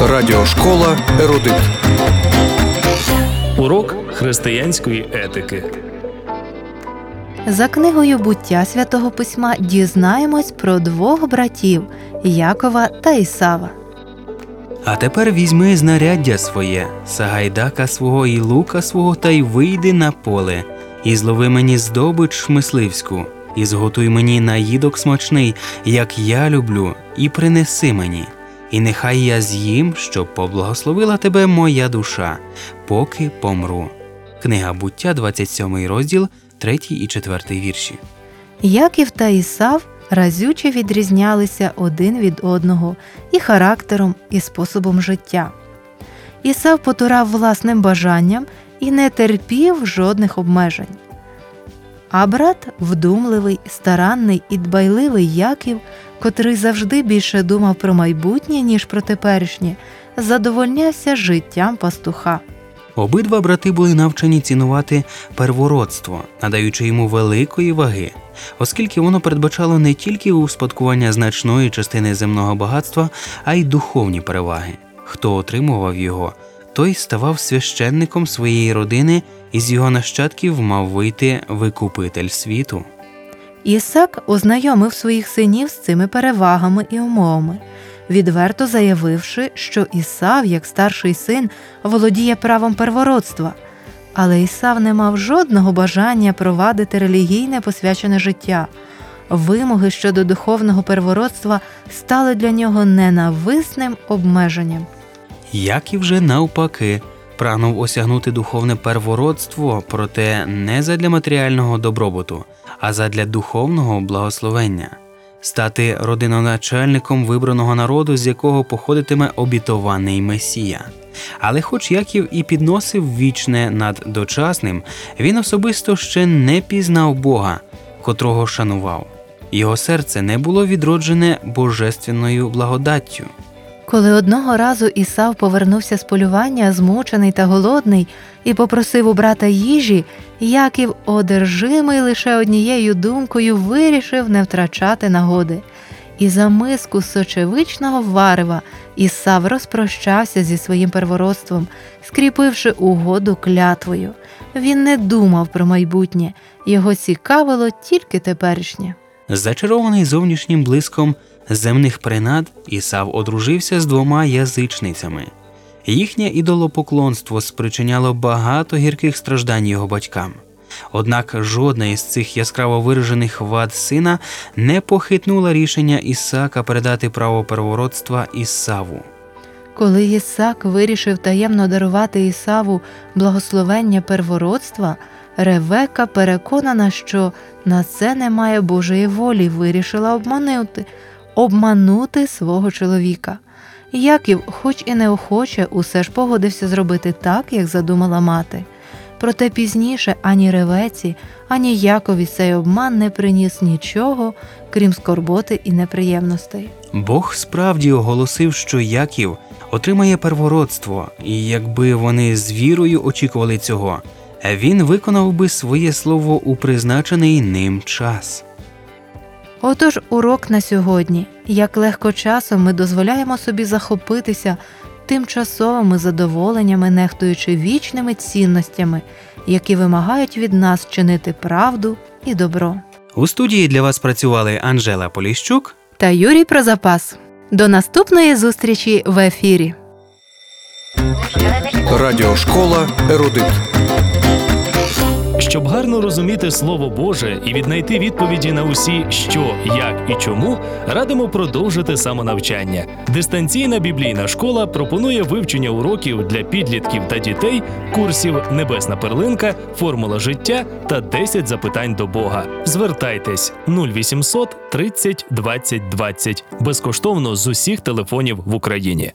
Радіошкола Ерудит. Урок християнської етики. За книгою буття святого письма дізнаємось про двох братів Якова та Ісава. А тепер візьми знаряддя своє, сагайдака свого і лука свого, та й вийди на поле, і злови мені здобич мисливську, і зготуй мені наїдок смачний, як я люблю, і принеси мені. І нехай я з'їм, щоб поблагословила тебе моя душа, поки помру. Книга буття, 27 розділ, 3 і 4 вірші. Яків та Ісав разюче відрізнялися один від одного і характером, і способом життя. Ісав потурав власним бажанням і не терпів жодних обмежень. А брат вдумливий, старанний і дбайливий Яків, котрий завжди більше думав про майбутнє, ніж про теперішнє, задовольнявся життям пастуха. Обидва брати були навчені цінувати первородство, надаючи йому великої ваги, оскільки воно передбачало не тільки успадкування значної частини земного багатства, а й духовні переваги. Хто отримував його, той ставав священником своєї родини, і з його нащадків мав вийти викупитель світу. Ісак ознайомив своїх синів з цими перевагами і умовами, відверто заявивши, що Ісав, як старший син, володіє правом первородства. Але Ісав не мав жодного бажання провадити релігійне посвячене життя. Вимоги щодо духовного первородства стали для нього ненависним обмеженням. Як і вже навпаки, прагнув осягнути духовне первородство, проте не задля матеріального добробуту, а задля духовного благословення, стати родиноначальником вибраного народу, з якого походитиме обітований Месія. Але, хоч Яків і підносив вічне над дочасним, він особисто ще не пізнав Бога, котрого шанував. Його серце не було відроджене божественною благодаттю. Коли одного разу Ісав повернувся з полювання, змучений та голодний, і попросив у брата їжі, Яків, одержимий лише однією думкою, вирішив не втрачати нагоди. І за миску сочевичного варева Ісав розпрощався зі своїм первородством, скріпивши угоду клятвою. Він не думав про майбутнє, його цікавило тільки теперішнє. Зачарований зовнішнім блиском земних принад, Ісав одружився з двома язичницями. Їхнє ідолопоклонство спричиняло багато гірких страждань його батькам. Однак жодна із цих яскраво виражених вад сина не похитнула рішення Ісака передати право первородства Ісаву. Коли Ісак вирішив таємно дарувати Ісаву благословення первородства, Ревека, переконана, що на це немає Божої волі, вирішила обманути, обманути свого чоловіка. Яків, хоч і неохоче, усе ж погодився зробити так, як задумала мати. Проте пізніше ані ревеці, ані Якові цей обман не приніс нічого, крім скорботи і неприємностей. Бог справді оголосив, що Яків отримає первородство, і якби вони з вірою очікували цього, він виконав би своє слово у призначений ним час. Отож, урок на сьогодні. Як легко часом ми дозволяємо собі захопитися тимчасовими задоволеннями, нехтуючи вічними цінностями, які вимагають від нас чинити правду і добро. У студії для вас працювали Анжела Поліщук. Та Юрій про запас. До наступної зустрічі в ефірі. Радіошкола Ерудит. Щоб гарно розуміти Слово Боже і віднайти відповіді на усі що, як і чому, радимо продовжити самонавчання. Дистанційна біблійна школа пропонує вивчення уроків для підлітків та дітей, курсів Небесна перлинка, формула життя та 10 запитань до Бога. Звертайтесь 0800 30 20 20 безкоштовно з усіх телефонів в Україні.